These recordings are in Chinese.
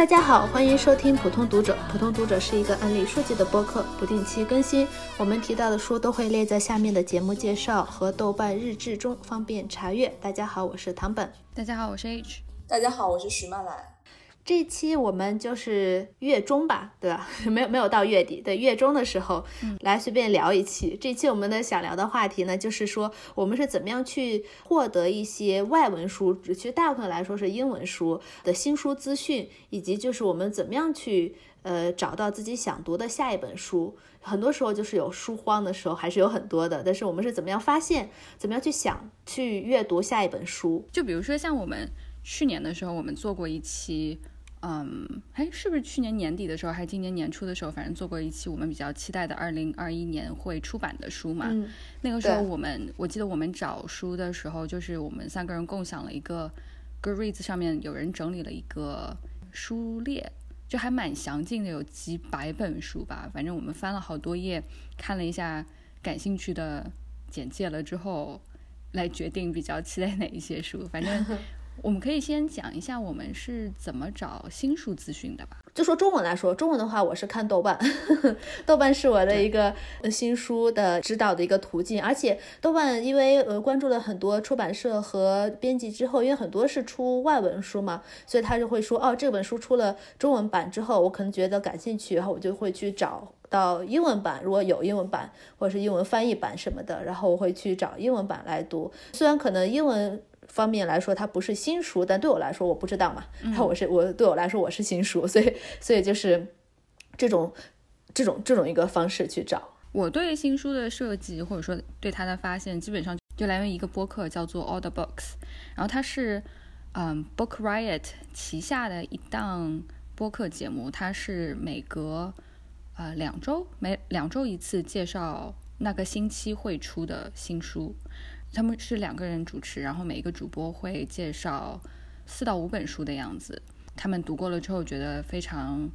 大家好，欢迎收听普通读者。普通读者是一个案例书籍的播客，不定期更新。我们提到的书都会列在下面的节目介绍和豆瓣日志中，方便查阅。大家好，我是唐本。大家好，我是 H。大家好，我是徐曼兰。这期我们就是月中吧，对吧？没有没有到月底，对月中的时候，来随便聊一期。这期我们的想聊的话题呢，就是说我们是怎么样去获得一些外文书，其实大部分来说是英文书的新书资讯，以及就是我们怎么样去呃找到自己想读的下一本书。很多时候就是有书荒的时候，还是有很多的。但是我们是怎么样发现，怎么样去想去阅读下一本书？就比如说像我们去年的时候，我们做过一期。嗯，哎，是不是去年年底的时候，还是今年年初的时候，反正做过一期我们比较期待的二零二一年会出版的书嘛？嗯，那个时候我们，我记得我们找书的时候，就是我们三个人共享了一个 Goodreads 上面有人整理了一个书列，就还蛮详尽的，有几百本书吧。反正我们翻了好多页，看了一下感兴趣的简介了之后，来决定比较期待哪一些书。反正。我们可以先讲一下我们是怎么找新书资讯的吧。就说中文来说，中文的话，我是看豆瓣，豆瓣是我的一个新书的指导的一个途径。而且豆瓣因为呃关注了很多出版社和编辑之后，因为很多是出外文书嘛，所以他就会说，哦，这本书出了中文版之后，我可能觉得感兴趣，然后我就会去找到英文版，如果有英文版或者是英文翻译版什么的，然后我会去找英文版来读。虽然可能英文。方面来说，它不是新书，但对我来说，我不知道嘛。那我是我对我来说，我是新书，所以所以就是这种这种这种一个方式去找。我对新书的设计或者说对它的发现，基本上就来源于一个播客，叫做 All the Books，然后它是嗯 Book Riot 旗下的一档播客节目，它是每隔呃两周每两周一次介绍那个星期会出的新书。他们是两个人主持，然后每一个主播会介绍四到五本书的样子。他们读过了之后觉得非常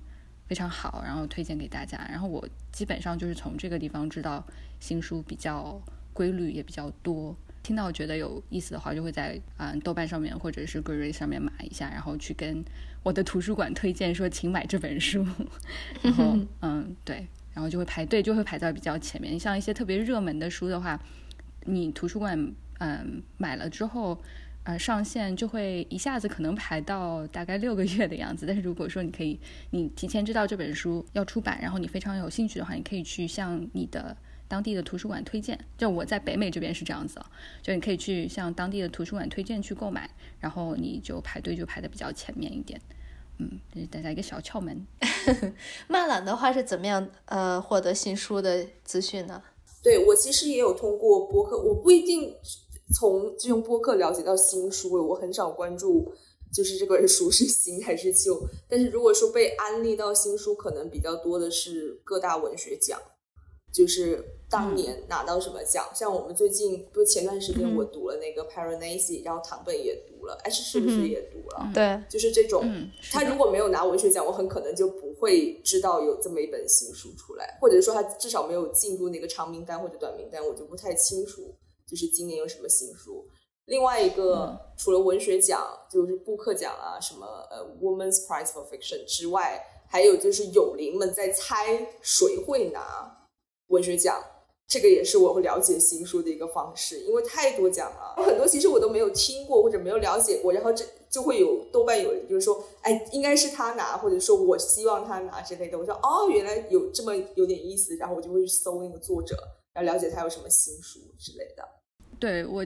非常好，然后推荐给大家。然后我基本上就是从这个地方知道新书比较规律也比较多。听到觉得有意思的话，就会在嗯豆瓣上面或者是 Goodreads 上面买一下，然后去跟我的图书馆推荐说请买这本书。然后嗯对，然后就会排队，就会排在比较前面。像一些特别热门的书的话。你图书馆嗯买了之后，呃上线就会一下子可能排到大概六个月的样子。但是如果说你可以，你提前知道这本书要出版，然后你非常有兴趣的话，你可以去向你的当地的图书馆推荐。就我在北美这边是这样子，就你可以去向当地的图书馆推荐去购买，然后你就排队就排的比较前面一点。嗯，这是大家一个小窍门。漫懒的话是怎么样呃获得新书的资讯呢？对我其实也有通过播客，我不一定从就用播客了解到新书，我很少关注就是这本书是新还是旧。但是如果说被安利到新书，可能比较多的是各大文学奖，就是当年拿到什么奖。像我们最近不是前段时间我读了那个 Paranasi，然后唐本也读了，哎是是不是也读了？对，就是这种。他如果没有拿文学奖，我很可能就不。会知道有这么一本新书出来，或者说他至少没有进入那个长名单或者短名单，我就不太清楚。就是今年有什么新书？另外一个，除了文学奖，就是布克奖啊，什么呃 Women's Prize for Fiction 之外，还有就是友邻们在猜谁会拿文学奖。这个也是我会了解新书的一个方式，因为太多奖了，很多其实我都没有听过或者没有了解过，然后这。就会有豆瓣有人就是说，哎，应该是他拿，或者说我希望他拿之类的。我说哦，原来有这么有点意思，然后我就会去搜那个作者，然后了解他有什么新书之类的。对我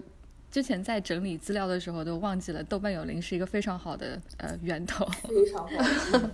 之前在整理资料的时候都忘记了，豆瓣有灵是一个非常好的呃源头，非常好。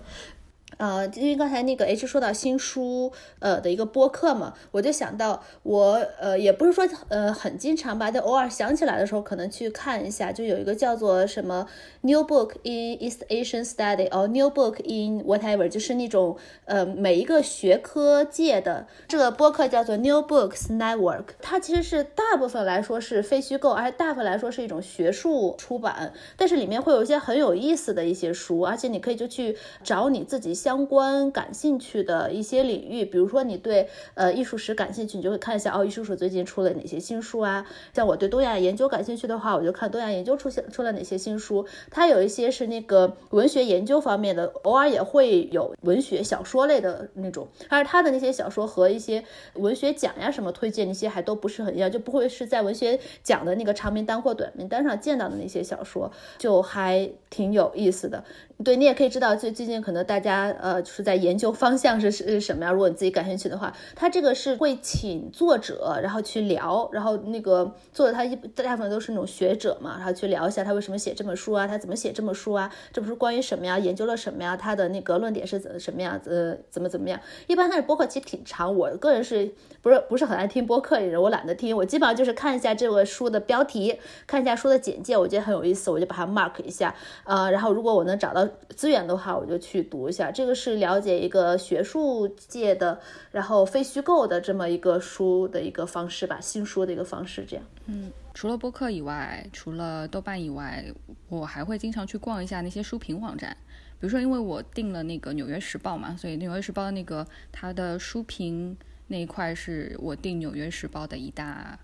呃，因为刚才那个 H 说到新书，呃的一个播客嘛，我就想到我呃也不是说呃很经常吧，就偶尔想起来的时候可能去看一下，就有一个叫做什么 New Book in East Asian Study，哦 New Book in whatever，就是那种呃每一个学科界的这个播客叫做 New Books Network，它其实是大部分来说是非虚构，而且大部分来说是一种学术出版，但是里面会有一些很有意思的一些书，而且你可以就去找你自己。相关感兴趣的一些领域，比如说你对呃艺术史感兴趣，你就会看一下哦，艺术史最近出了哪些新书啊？像我对东亚研究感兴趣的话，我就看东亚研究出现出了哪些新书。它有一些是那个文学研究方面的，偶尔也会有文学小说类的那种，而他的那些小说和一些文学奖呀什么推荐那些还都不是很一样，就不会是在文学奖的那个长名单或短名单上见到的那些小说，就还挺有意思的。对你也可以知道，最最近可能大家呃是在研究方向是是什么呀？如果你自己感兴趣的话，他这个是会请作者，然后去聊，然后那个作者他一大部分都是那种学者嘛，然后去聊一下他为什么写这本书啊，他怎么写这本书啊，这本书关于什么呀？研究了什么呀？他的那个论点是怎什么样子？怎么怎么样？一般他的播客其实挺长，我个人是不是不是很爱听播客的人？我懒得听，我基本上就是看一下这个书的标题，看一下书的简介，我觉得很有意思，我就把它 mark 一下，呃，然后如果我能找到。资源的话，我就去读一下。这这个是了解一个学术界的，然后非虚构的这么一个书的一个方式吧，新书的一个方式。这样，嗯，除了播客以外，除了豆瓣以外，我还会经常去逛一下那些书评网站。比如说，因为我订了那个《纽约时报》嘛，所以《纽约时报》那个它的书评那一块是我订《纽约时报》的一大，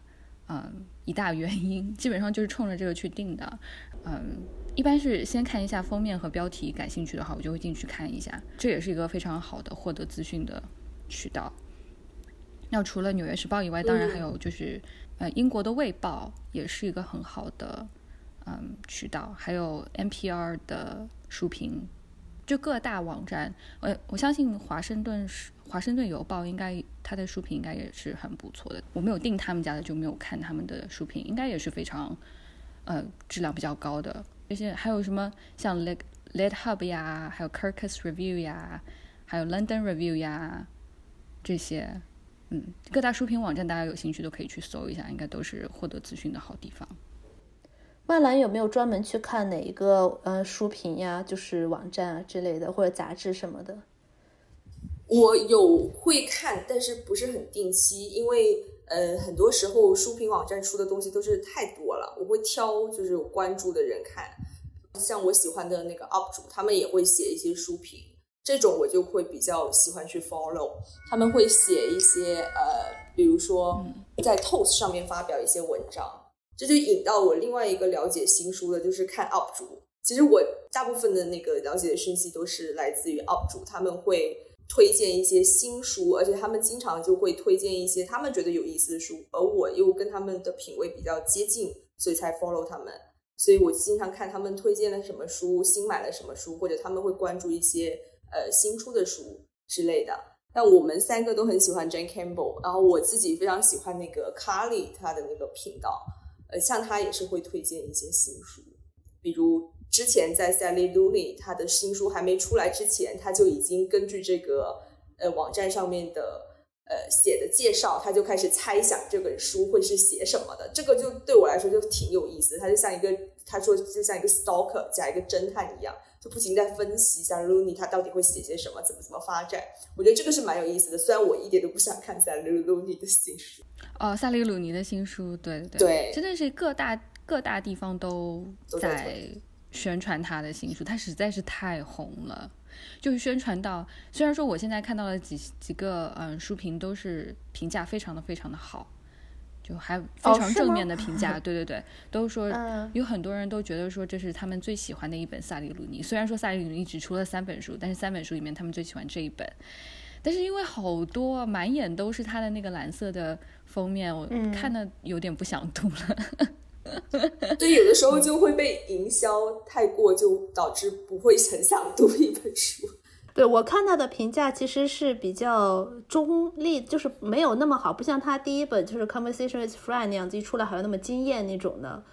嗯，一大原因，基本上就是冲着这个去订的，嗯。一般是先看一下封面和标题，感兴趣的话，我就会进去看一下。这也是一个非常好的获得资讯的渠道。那除了《纽约时报》以外，当然还有就是，呃，英国的《卫报》也是一个很好的嗯渠道，还有 NPR 的书评，就各大网站。呃，我相信《华盛顿时华盛顿邮报》应该它的书评应该也是很不错的。我没有订他们家的，就没有看他们的书评，应该也是非常呃质量比较高的。这些还有什么像 Lit Lit Hub 呀，还有 Kirkus Review 呀，还有 London Review 呀，这些，嗯，各大书评网站，大家有兴趣都可以去搜一下，应该都是获得资讯的好地方。万兰有没有专门去看哪一个呃书评呀，就是网站啊之类的，或者杂志什么的？我有会看，但是不是很定期，因为。呃，很多时候书评网站出的东西都是太多了，我会挑就是有关注的人看。像我喜欢的那个 UP 主，他们也会写一些书评，这种我就会比较喜欢去 follow。他们会写一些呃，比如说在 Toast 上面发表一些文章，这就引到我另外一个了解新书的，就是看 UP 主。其实我大部分的那个了解的讯息都是来自于 UP 主，他们会。推荐一些新书，而且他们经常就会推荐一些他们觉得有意思的书，而我又跟他们的品味比较接近，所以才 follow 他们。所以我经常看他们推荐了什么书，新买了什么书，或者他们会关注一些呃新出的书之类的。但我们三个都很喜欢 Jane Campbell，然后我自己非常喜欢那个 Carly 他的那个频道，呃，像他也是会推荐一些新书，比如。之前在 Sally Looney 他的新书还没出来之前，他就已经根据这个呃网站上面的呃写的介绍，他就开始猜想这本书会是写什么的。这个就对我来说就挺有意思，他就像一个他说就像一个 stalker 加一个侦探一样，就不停在分析一下 Looney 他到底会写些什么，怎么怎么发展。我觉得这个是蛮有意思的。虽然我一点都不想看 Sally Looney 的新书。哦，萨利鲁尼的新书，对对对，真的是各大各大地方都在。宣传他的新书，他实在是太红了，就是宣传到，虽然说我现在看到了几几个嗯书评都是评价非常的非常的好，就还非常正面的评价，对对对，都说有很多人都觉得说这是他们最喜欢的一本萨利鲁尼，虽然说萨利鲁尼只出了三本书，但是三本书里面他们最喜欢这一本，但是因为好多满眼都是他的那个蓝色的封面，我看的有点不想读了。对，有的时候就会被营销太过，就导致不会很想读一本书。对我看到的评价其实是比较中立，就是没有那么好，不像他第一本就是《Conversation with Friend》那样子一出来好像那么惊艳那种的。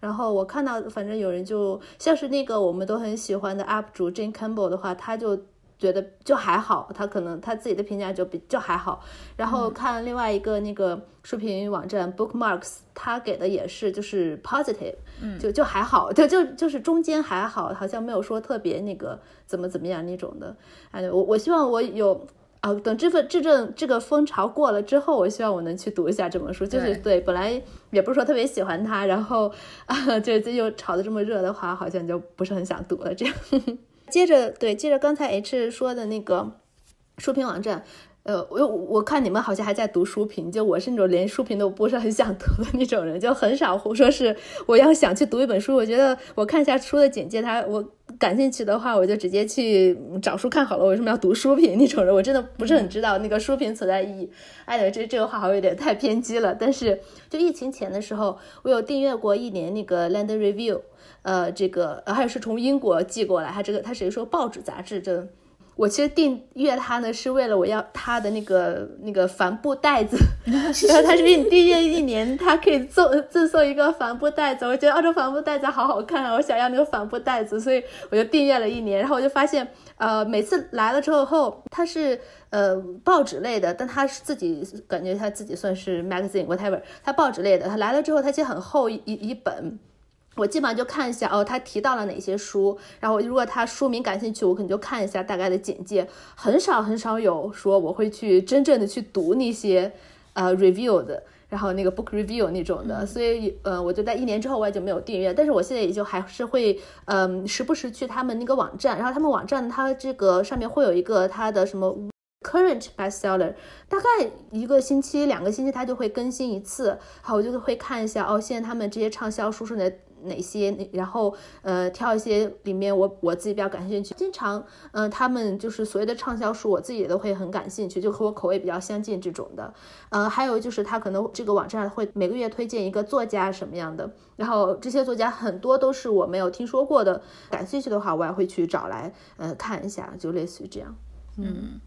然后我看到，反正有人就像是那个我们都很喜欢的 UP 主 Jane Campbell 的话，他就。觉得就还好，他可能他自己的评价就比就还好。然后看另外一个那个书评网站 Bookmarks，他给的也是就是 positive，就就还好，就就就是中间还好，好像没有说特别那个怎么怎么样那种的。哎，我我希望我有啊，等这份这阵这个风潮过了之后，我希望我能去读一下这本书。就是对，本来也不是说特别喜欢他，然后啊，就就又炒得这么热的话，好像就不是很想读了这样。接着对，接着刚才 H 说的那个书评网站。呃，我我看你们好像还在读书评，就我是那种连书评都不是很想读的那种人，就很少说是我要想去读一本书。我觉得我看一下书的简介，它我感兴趣的话，我就直接去找书看好了。为什么要读书评那种人？我真的不是很知道那个书评存在意义。哎，这这个话好像有点太偏激了。但是就疫情前的时候，我有订阅过一年那个 Land Review，呃，这个还有是从英国寄过来，他这个他是一说报纸杂志这。我其实订阅他呢，是为了我要他的那个那个帆布袋子，然后他是你订阅一年，他可以赠赠送一个帆布袋子。我觉得澳洲帆布袋子好好看啊，我想要那个帆布袋子，所以我就订阅了一年。然后我就发现，呃，每次来了之后后，它是呃报纸类的，但他是自己感觉他自己算是 magazine whatever，它报纸类的，他来了之后，他其实很厚一一本。我基本上就看一下哦，他提到了哪些书，然后如果他书名感兴趣，我可能就看一下大概的简介。很少很少有说我会去真正的去读那些呃 review 的，然后那个 book review 那种的。所以呃，我就在一年之后我也就没有订阅，但是我现在也就还是会嗯时不时去他们那个网站，然后他们网站它这个上面会有一个它的什么 current bestseller，大概一个星期两个星期它就会更新一次，好，我就会看一下哦，现在他们这些畅销书是哪。哪些？然后呃，挑一些里面我我自己比较感兴趣。经常嗯，他们就是所谓的畅销书，我自己都会很感兴趣，就和我口味比较相近这种的。呃，还有就是他可能这个网站会每个月推荐一个作家什么样的，然后这些作家很多都是我没有听说过的，感兴趣的话我也会去找来呃看一下，就类似于这样。嗯，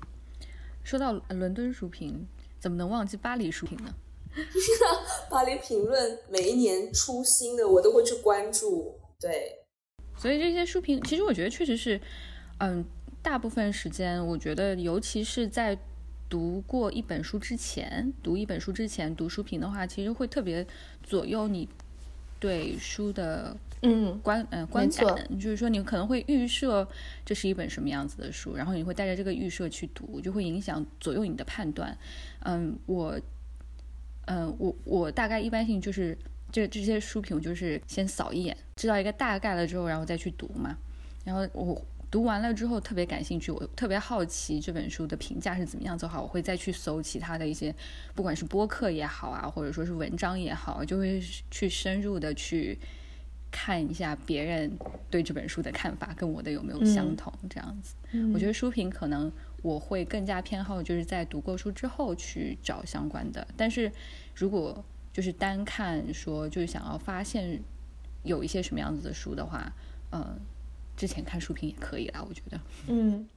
说到伦敦书评，怎么能忘记巴黎书评呢？巴黎评论每一年出新的，我都会去关注。对，所以这些书评，其实我觉得确实是，嗯，大部分时间，我觉得，尤其是在读过一本书之前，读一本书之前读书评的话，其实会特别左右你对书的嗯观嗯观感。就是说，你可能会预设这是一本什么样子的书，然后你会带着这个预设去读，就会影响左右你的判断。嗯，我。嗯，我我大概一般性就是这这些书评，我就是先扫一眼，知道一个大概了之后，然后再去读嘛。然后我读完了之后特别感兴趣，我特别好奇这本书的评价是怎么样子的话，我会再去搜其他的一些，不管是播客也好啊，或者说是文章也好，就会去深入的去看一下别人对这本书的看法跟我的有没有相同，这样子。我觉得书评可能。我会更加偏好就是在读过书之后去找相关的，但是如果就是单看说就是想要发现有一些什么样子的书的话，呃，之前看书评也可以啦，我觉得。嗯，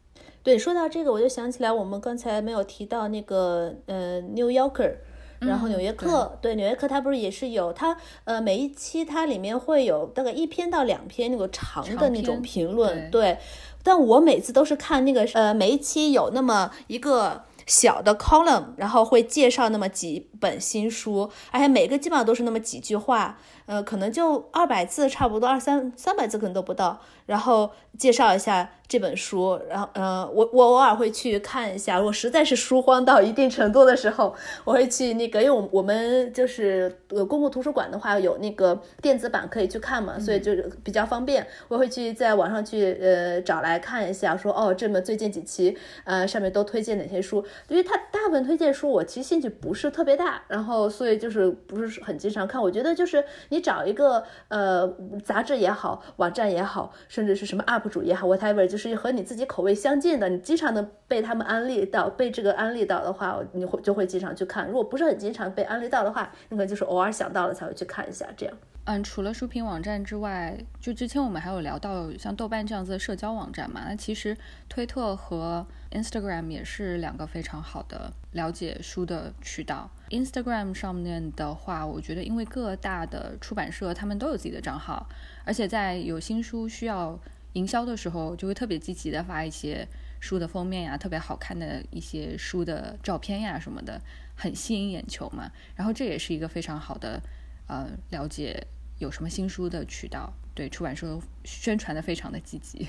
对，说到这个我就想起来我们刚才没有提到那个呃《New Yorker》，然后《纽约客》，对，《纽约客》它不是也是有它呃每一期它里面会有大概一篇到两篇那个长的那种评论，对。但我每次都是看那个，呃，每一期有那么一个小的 column，然后会介绍那么几本新书，而且每个基本上都是那么几句话。呃，可能就二百字，差不多二三三百字可能都不到，然后介绍一下这本书，然后，呃，我我偶尔会去看一下，我实在是书荒到一定程度的时候，我会去那个，因为我我们就是呃公共图书馆的话有那个电子版可以去看嘛，所以就是比较方便，我会去在网上去呃找来看一下，说哦这么最近几期呃上面都推荐哪些书，因为它大部分推荐书我其实兴趣不是特别大，然后所以就是不是很经常看，我觉得就是。你找一个呃杂志也好，网站也好，甚至是什么 UP 主也好，whatever，就是和你自己口味相近的，你经常能被他们安利到，被这个安利到的话，你会就会经常去看。如果不是很经常被安利到的话，那个就是偶尔想到了才会去看一下这样。嗯，除了书评网站之外，就之前我们还有聊到像豆瓣这样子的社交网站嘛？那其实推特和 Instagram 也是两个非常好的了解书的渠道。Instagram 上面的话，我觉得因为各大的出版社他们都有自己的账号，而且在有新书需要营销的时候，就会特别积极的发一些书的封面呀，特别好看的一些书的照片呀什么的，很吸引眼球嘛。然后这也是一个非常好的呃了解。有什么新书的渠道？对出版社宣传的非常的积极。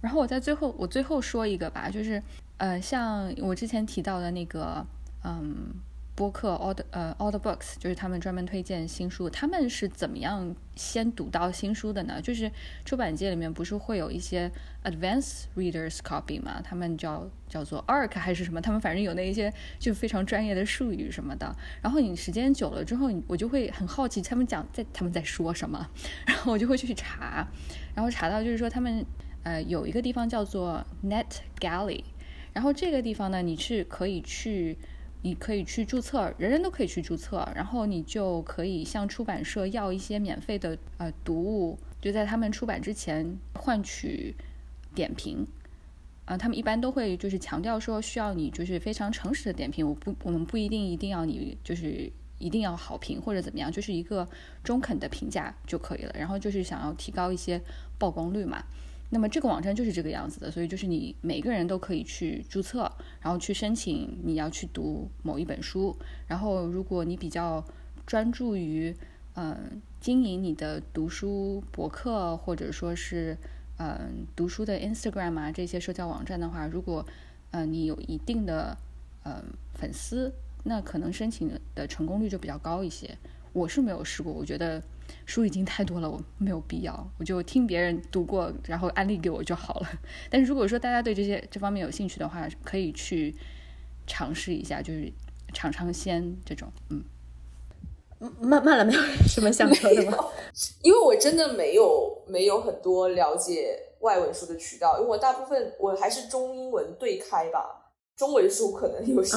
然后我在最后，我最后说一个吧，就是呃，像我之前提到的那个，嗯播客 All the 呃 All the Books，就是他们专门推荐新书。他们是怎么样先读到新书的呢？就是出版界里面不是会有一些 advance Readers Copy 吗？他们叫叫做 ARC 还是什么？他们反正有那一些就非常专业的术语什么的。然后你时间久了之后，我就会很好奇他们讲在他们在说什么，然后我就会去查，然后查到就是说他们呃有一个地方叫做 Net Galley，然后这个地方呢你是可以去。你可以去注册，人人都可以去注册，然后你就可以向出版社要一些免费的呃读物，就在他们出版之前换取点评。啊，他们一般都会就是强调说需要你就是非常诚实的点评，我不我们不一定一定要你就是一定要好评或者怎么样，就是一个中肯的评价就可以了。然后就是想要提高一些曝光率嘛。那么这个网站就是这个样子的，所以就是你每个人都可以去注册，然后去申请你要去读某一本书。然后如果你比较专注于嗯经营你的读书博客，或者说是嗯读书的 Instagram 啊这些社交网站的话，如果嗯你有一定的嗯粉丝，那可能申请的成功率就比较高一些。我是没有试过，我觉得。书已经太多了，我没有必要，我就听别人读过，然后安利给我就好了。但是如果说大家对这些这方面有兴趣的话，可以去尝试一下，就是尝尝鲜这种。嗯，慢慢了，没有什么想说的吗？因为我真的没有没有很多了解外文书的渠道，因为我大部分我还是中英文对开吧，中文书可能有些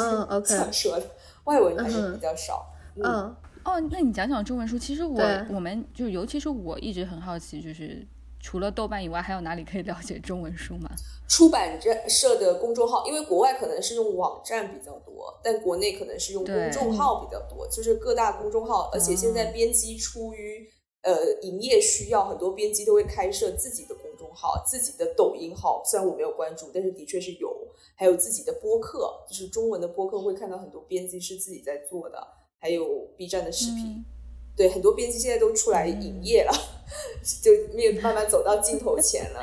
想说的，外文还是比较少。嗯。哦，那你讲讲中文书。其实我我们就尤其是我一直很好奇，就是除了豆瓣以外，还有哪里可以了解中文书吗？出版社的公众号，因为国外可能是用网站比较多，但国内可能是用公众号比较多。就是各大公众号，而且现在编辑出于呃营业需要，很多编辑都会开设自己的公众号、自己的抖音号。虽然我没有关注，但是的确是有，还有自己的播客，就是中文的播客，会看到很多编辑是自己在做的。还有 B 站的视频，对很多编辑现在都出来营业了，就面慢慢走到镜头前了。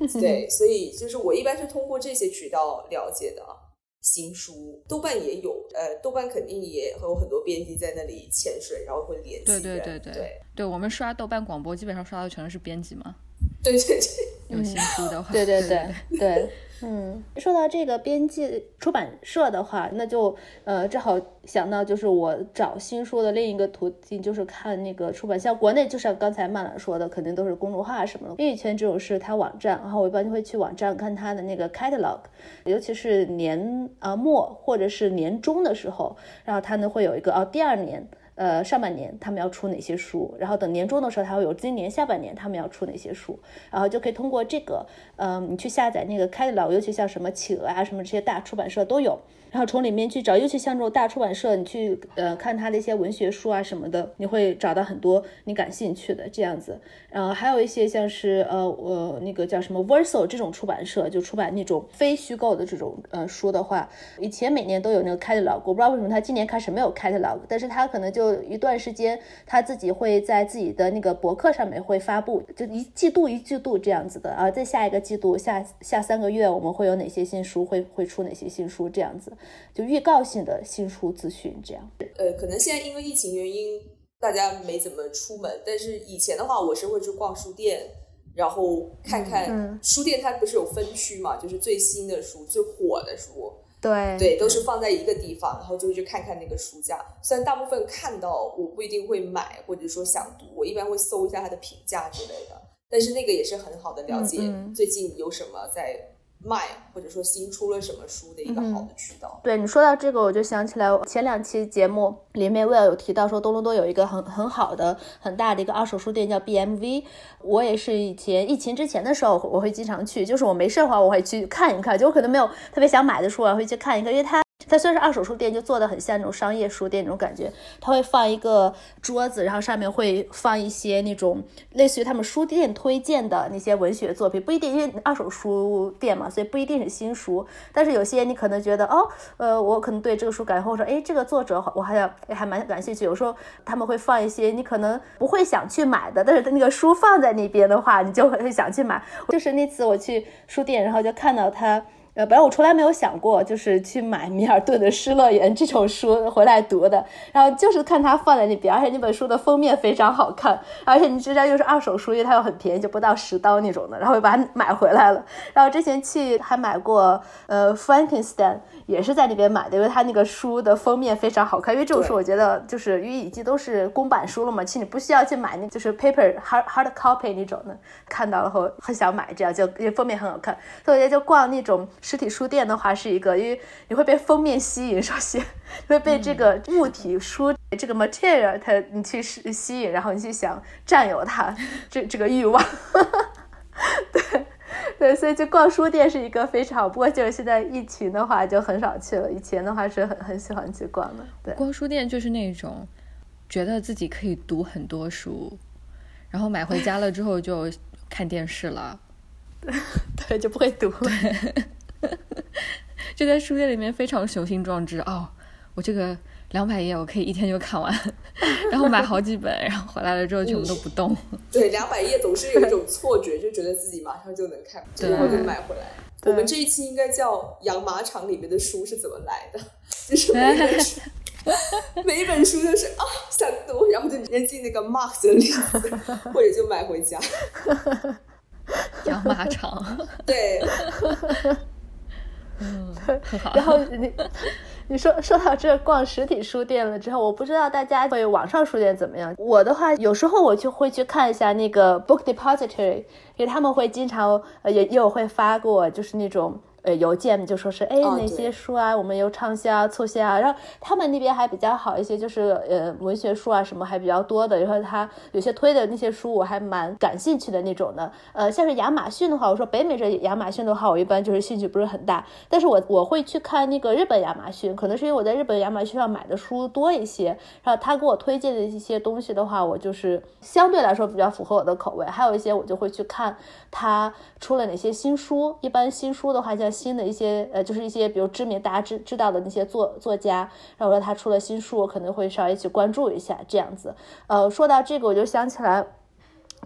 对，所以就是我一般是通过这些渠道了解的新书。豆瓣也有，呃，豆瓣肯定也有很多编辑在那里潜水，然后会联系。对对对对，对我们刷豆瓣广播，基本上刷的全都是编辑嘛。对对对，有新书的话，对对对 对。嗯，说到这个编辑出版社的话，那就呃正好想到，就是我找新书的另一个途径，就是看那个出版，像国内就像刚才曼兰说的，肯定都是公众号啊什么的。英语圈这种是它网站，然后我一般就会去网站看它的那个 catalog，尤其是年啊末或者是年终的时候，然后它呢会有一个哦第二年。呃，上半年他们要出哪些书，然后等年终的时候，他会有今年下半年他们要出哪些书，然后就可以通过这个，嗯，你去下载那个 Kindle，尤其像什么企鹅啊，什么这些大出版社都有。然后从里面去找，尤其像这种大出版社，你去呃看他的一些文学书啊什么的，你会找到很多你感兴趣的这样子。然后，还有一些像是呃我那个叫什么 Verso 这种出版社，就出版那种非虚构的这种呃书的话，以前每年都有那个 catalog，我不知道为什么他今年开始没有 catalog，但是他可能就一段时间他自己会在自己的那个博客上面会发布，就一季度一季度这样子的啊，在下一个季度下下三个月我们会有哪些新书会会出哪些新书这样子。就预告性的新书资讯，这样。呃，可能现在因为疫情原因，大家没怎么出门。但是以前的话，我是会去逛书店，然后看看书店，它不是有分区嘛？就是最新的书、最火的书，对对，都是放在一个地方，然后就会去看看那个书架。虽然大部分看到，我不一定会买，或者说想读，我一般会搜一下它的评价之类的。但是那个也是很好的了解最近有什么在。卖或者说新出了什么书的一个好的渠道。对你说到这个，我就想起来前两期节目里面 Will 有提到说，多伦多有一个很很好的很大的一个二手书店叫 BMV。我也是以前疫情之前的时候，我会经常去，就是我没事的话，我会去看一看。就我可能没有特别想买的书，我会去看一看，因为它。它虽然是二手书店，就做的很像那种商业书店那种感觉。它会放一个桌子，然后上面会放一些那种类似于他们书店推荐的那些文学作品，不一定因为二手书店嘛，所以不一定是新书。但是有些你可能觉得哦，呃，我可能对这个书感兴趣，说哎，这个作者我还要还蛮感兴趣。有时候他们会放一些你可能不会想去买的，但是那个书放在那边的话，你就会想去买。就是那次我去书店，然后就看到他。呃，本来我从来没有想过，就是去买米尔顿的《失乐园》这种书回来读的。然后就是看它放在那边，而且那本书的封面非常好看，而且你知道又是二手书，因为它又很便宜，就不到十刀那种的。然后又把它买回来了。然后之前去还买过呃《Frankenstein》，也是在那边买的，因为它那个书的封面非常好看。因为这种书我觉得就是因为已经都是公版书了嘛，其实你不需要去买那就是 paper hard hard copy 那种的。看到了后很想买，这样就因为封面很好看，所以我觉得就逛那种。实体书店的话是一个，因为你会被封面吸引，首先会被这个物体书这个 material 它你去吸吸引，然后你去想占有它这这个欲望。对对，所以就逛书店是一个非常，不过就是现在疫情的话就很少去了，以前的话是很很喜欢去逛的。对，逛书店就是那种觉得自己可以读很多书，然后买回家了之后就看电视了，对，就不会读。就在书店里面非常雄心壮志哦，我这个两百页我可以一天就看完，然后买好几本，然后回来了之后全部都不动。对，两百页总是有一种错觉，就觉得自己马上就能看，然后就买回来。我们这一期应该叫《养马场》里面的书是怎么来的？就是每一本书，每一本书都是啊想读，然后就直接进那个 mark 的里，或者就买回家。养马场，对。嗯，然后你 你说说到这逛实体书店了之后，我不知道大家对网上书店怎么样。我的话，有时候我就会去看一下那个 Book Depository，因为他们会经常呃也也有会发过，就是那种。呃，邮件就说是哎，哪些书啊，我们有畅销、促销啊。然后他们那边还比较好一些，就是呃，文学书啊什么还比较多的。然后他有些推的那些书，我还蛮感兴趣的那种的。呃，像是亚马逊的话，我说北美这亚马逊的话，我一般就是兴趣不是很大。但是我我会去看那个日本亚马逊，可能是因为我在日本亚马逊上买的书多一些。然后他给我推荐的一些东西的话，我就是相对来说比较符合我的口味。还有一些我就会去看他出了哪些新书。一般新书的话，像新的一些呃，就是一些比如知名大家知知道的那些作作家，然后说他出了新书，我可能会稍微去关注一下这样子。呃，说到这个，我就想起来，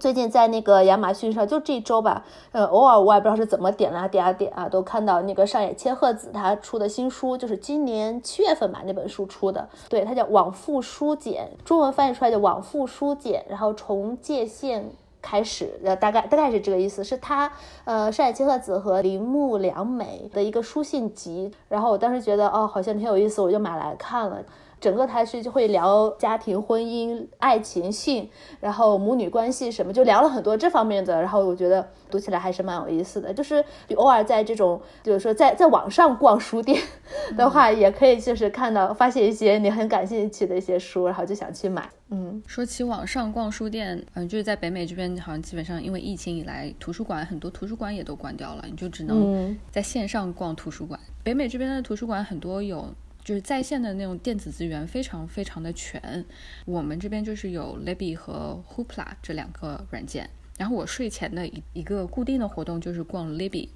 最近在那个亚马逊上，就这周吧，呃，偶尔我也不知道是怎么点啊点啊点啊，都看到那个上野千鹤子他出的新书，就是今年七月份吧那本书出的，对，它叫《往复书简》，中文翻译出来叫《往复书简》，然后重界限。开始，呃，大概大概是这个意思，是他，呃，山野千鹤子和铃木良美的一个书信集，然后我当时觉得，哦，好像挺有意思，我就买来看了。整个台是就会聊家庭、婚姻、爱情、性，然后母女关系什么，就聊了很多这方面的。然后我觉得读起来还是蛮有意思的。就是偶尔在这种，就是说在在网上逛书店 的话，也可以就是看到发现一些你很感兴趣的一些书，然后就想去买。嗯，说起网上逛书店，嗯，就是在北美这边，好像基本上因为疫情以来，图书馆很多图书馆也都关掉了，你就只能在线上逛图书馆。北美这边的图书馆很多有。就是在线的那种电子资源非常非常的全，我们这边就是有 Libby 和 Hoopla 这两个软件。然后我睡前的一一个固定的活动就是逛 Libby，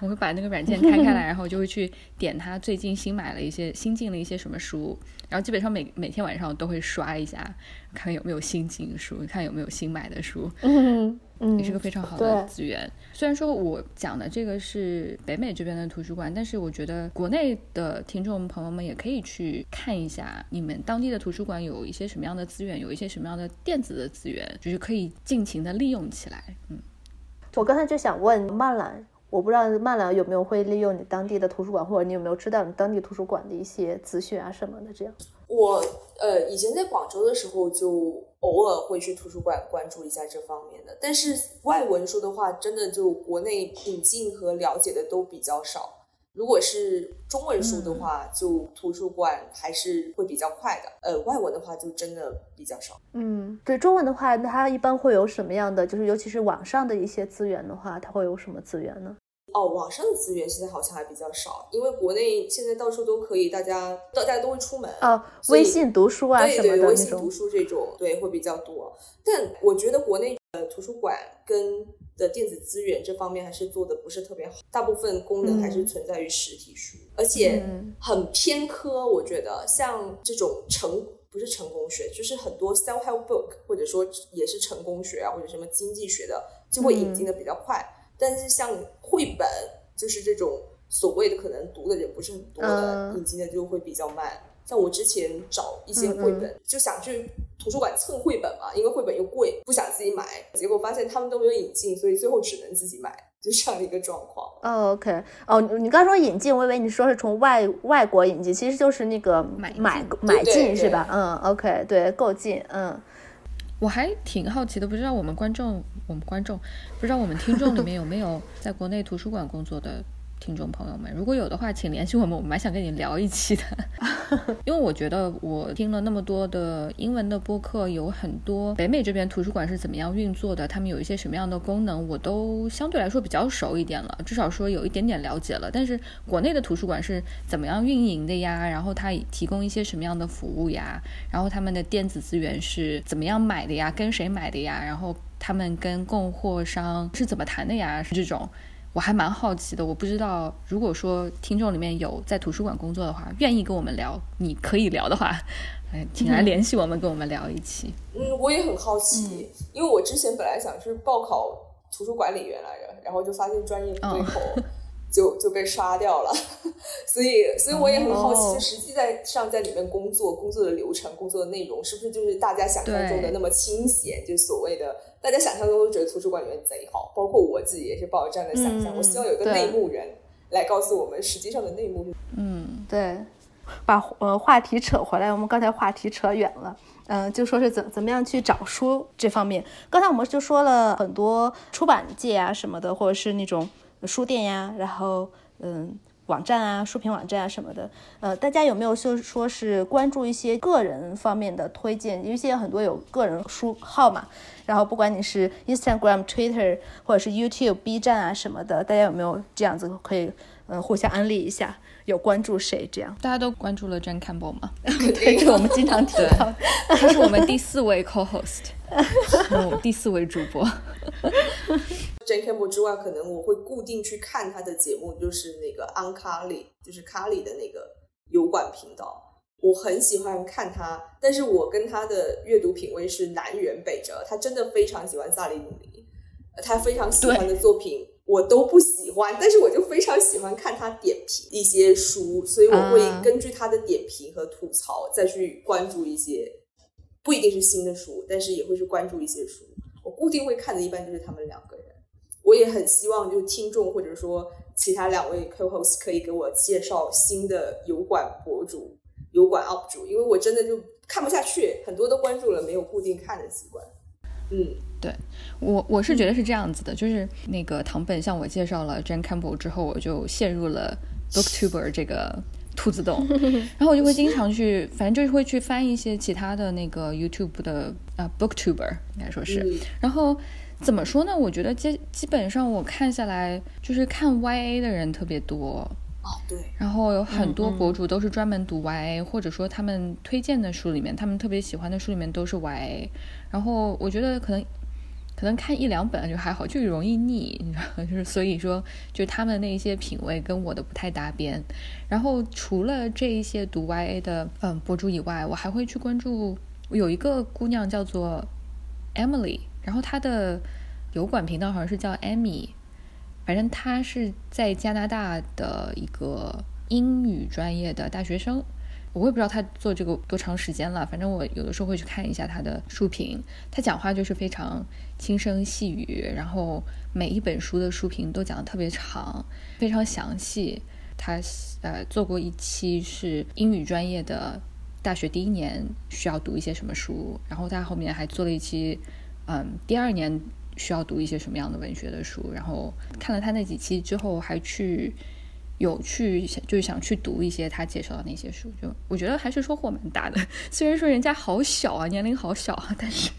我会把那个软件开开来，然后就会去点它最近新买了一些新进了一些什么书，然后基本上每每天晚上都会刷一下，看看有没有新进书，看有没有新买的书。嗯也是个非常好的资源。虽然说我讲的这个是北美这边的图书馆，但是我觉得国内的听众朋友们也可以去看一下你们当地的图书馆有一些什么样的资源，有一些什么样的电子的资源，就是可以尽情的利用起来。嗯，我刚才就想问曼兰，我不知道曼兰有没有会利用你当地的图书馆，或者你有没有知道你当地图书馆的一些资讯啊什么的这样。我呃以前在广州的时候就。偶尔会去图书馆关注一下这方面的，但是外文书的话，真的就国内引进和了解的都比较少。如果是中文书的话，就图书馆还是会比较快的。呃，外文的话就真的比较少。嗯，对，中文的话，那它一般会有什么样的？就是尤其是网上的一些资源的话，它会有什么资源呢？哦，网上的资源现在好像还比较少，因为国内现在到处都可以，大家大家都会出门啊，微信读书啊什么的微信读书这种对会比较多。但我觉得国内呃图书馆跟的电子资源这方面还是做的不是特别好，大部分功能还是存在于实体书，而且很偏科。我觉得像这种成不是成功学，就是很多 self help book 或者说也是成功学啊或者什么经济学的，就会引进的比较快。但是像绘本，就是这种所谓的可能读的人不是很多的，引进的就会比较慢。像我之前找一些绘本，就想去图书馆蹭绘本嘛，因为绘本又贵，不想自己买，结果发现他们都没有引进，所以最后只能自己买，就这样一个状况。哦，OK，哦，你刚说引进，我以为你说是从外外国引进，其实就是那个买买买进是吧？嗯，OK，对，购进，嗯。我还挺好奇的，不知道我们观众，我们观众，不知道我们听众里面有没有在国内图书馆工作的。听众朋友们，如果有的话，请联系我们，我蛮想跟你聊一期的。因为我觉得我听了那么多的英文的播客，有很多北美这边图书馆是怎么样运作的，他们有一些什么样的功能，我都相对来说比较熟一点了，至少说有一点点了解了。但是国内的图书馆是怎么样运营的呀？然后它提供一些什么样的服务呀？然后他们的电子资源是怎么样买的呀？跟谁买的呀？然后他们跟供货商是怎么谈的呀？是这种。我还蛮好奇的，我不知道，如果说听众里面有在图书馆工作的话，愿意跟我们聊，你可以聊的话，哎，请来联系我们，跟我们聊一期。嗯，我也很好奇，因为我之前本来想是报考图书管理员来着，然后就发现专业不对口。就就被刷掉了，所以所以我也很好奇，实际在上在里面工作，工作的流程、工作的内容，是不是就是大家想象中的那么清闲？就所谓的大家想象中都觉得图书馆里面贼好，包括我自己也是抱着这样的想象。我希望有一个内幕人来告诉我们实际上的内幕。嗯，对，把呃话题扯回来，我们刚才话题扯远了，嗯，就说是怎怎么样去找书这方面。刚才我们就说了很多出版界啊什么的，或者是那种。书店呀，然后嗯，网站啊，书评网站啊什么的，呃，大家有没有就说是关注一些个人方面的推荐？因为现在很多有个人书号嘛，然后不管你是 Instagram、Twitter 或者是 YouTube、B 站啊什么的，大家有没有这样子可以嗯互相安利一下？有关注谁这样？大家都关注了 Jane Campbell 吗？对，是我们经常提到，他是我们第四位 co-host，第四位主播。Jane Campbell 之外，可能我会固定去看他的节目，就是那个 On Carly，就是 Carly 的那个油管频道。我很喜欢看他，但是我跟他的阅读品味是南辕北辙。他真的非常喜欢萨利姆尼，他非常喜欢的作品我都不喜欢，但是我就非常喜欢看他点评一些书，所以我会根据他的点评和吐槽再去关注一些，不一定是新的书，但是也会去关注一些书。我固定会看的，一般就是他们两个人。我也很希望，就听众或者说其他两位 co-host 可以给我介绍新的油管博主、油管 UP 主，因为我真的就看不下去，很多都关注了，没有固定看的习惯。嗯，对我我是觉得是这样子的，就是那个唐本向我介绍了 Jane Campbell 之后，我就陷入了 Booktuber 这个兔子洞，然后我就会经常去，反正就是会去翻一些其他的那个 YouTube 的啊 Booktuber 应该说是，然后。怎么说呢？我觉得基基本上我看下来，就是看 YA 的人特别多哦，对。然后有很多博主都是专门读 YA，或者说他们推荐的书里面，他们特别喜欢的书里面都是 YA。然后我觉得可能可能看一两本就还好，就容易腻，你知道 就是所以说，就他们那些品味跟我的不太搭边。然后除了这一些读 YA 的嗯博主以外，我还会去关注有一个姑娘叫做 Emily。然后她的油管频道好像是叫 Amy，反正她是在加拿大的一个英语专业的大学生，我也不知道他做这个多长时间了。反正我有的时候会去看一下他的书评，他讲话就是非常轻声细语，然后每一本书的书评都讲的特别长，非常详细。他呃做过一期是英语专业的大学第一年需要读一些什么书，然后他后面还做了一期。嗯，第二年需要读一些什么样的文学的书？然后看了他那几期之后，还去有去就是想去读一些他介绍的那些书，就我觉得还是收获蛮大的。虽然说人家好小啊，年龄好小啊，但是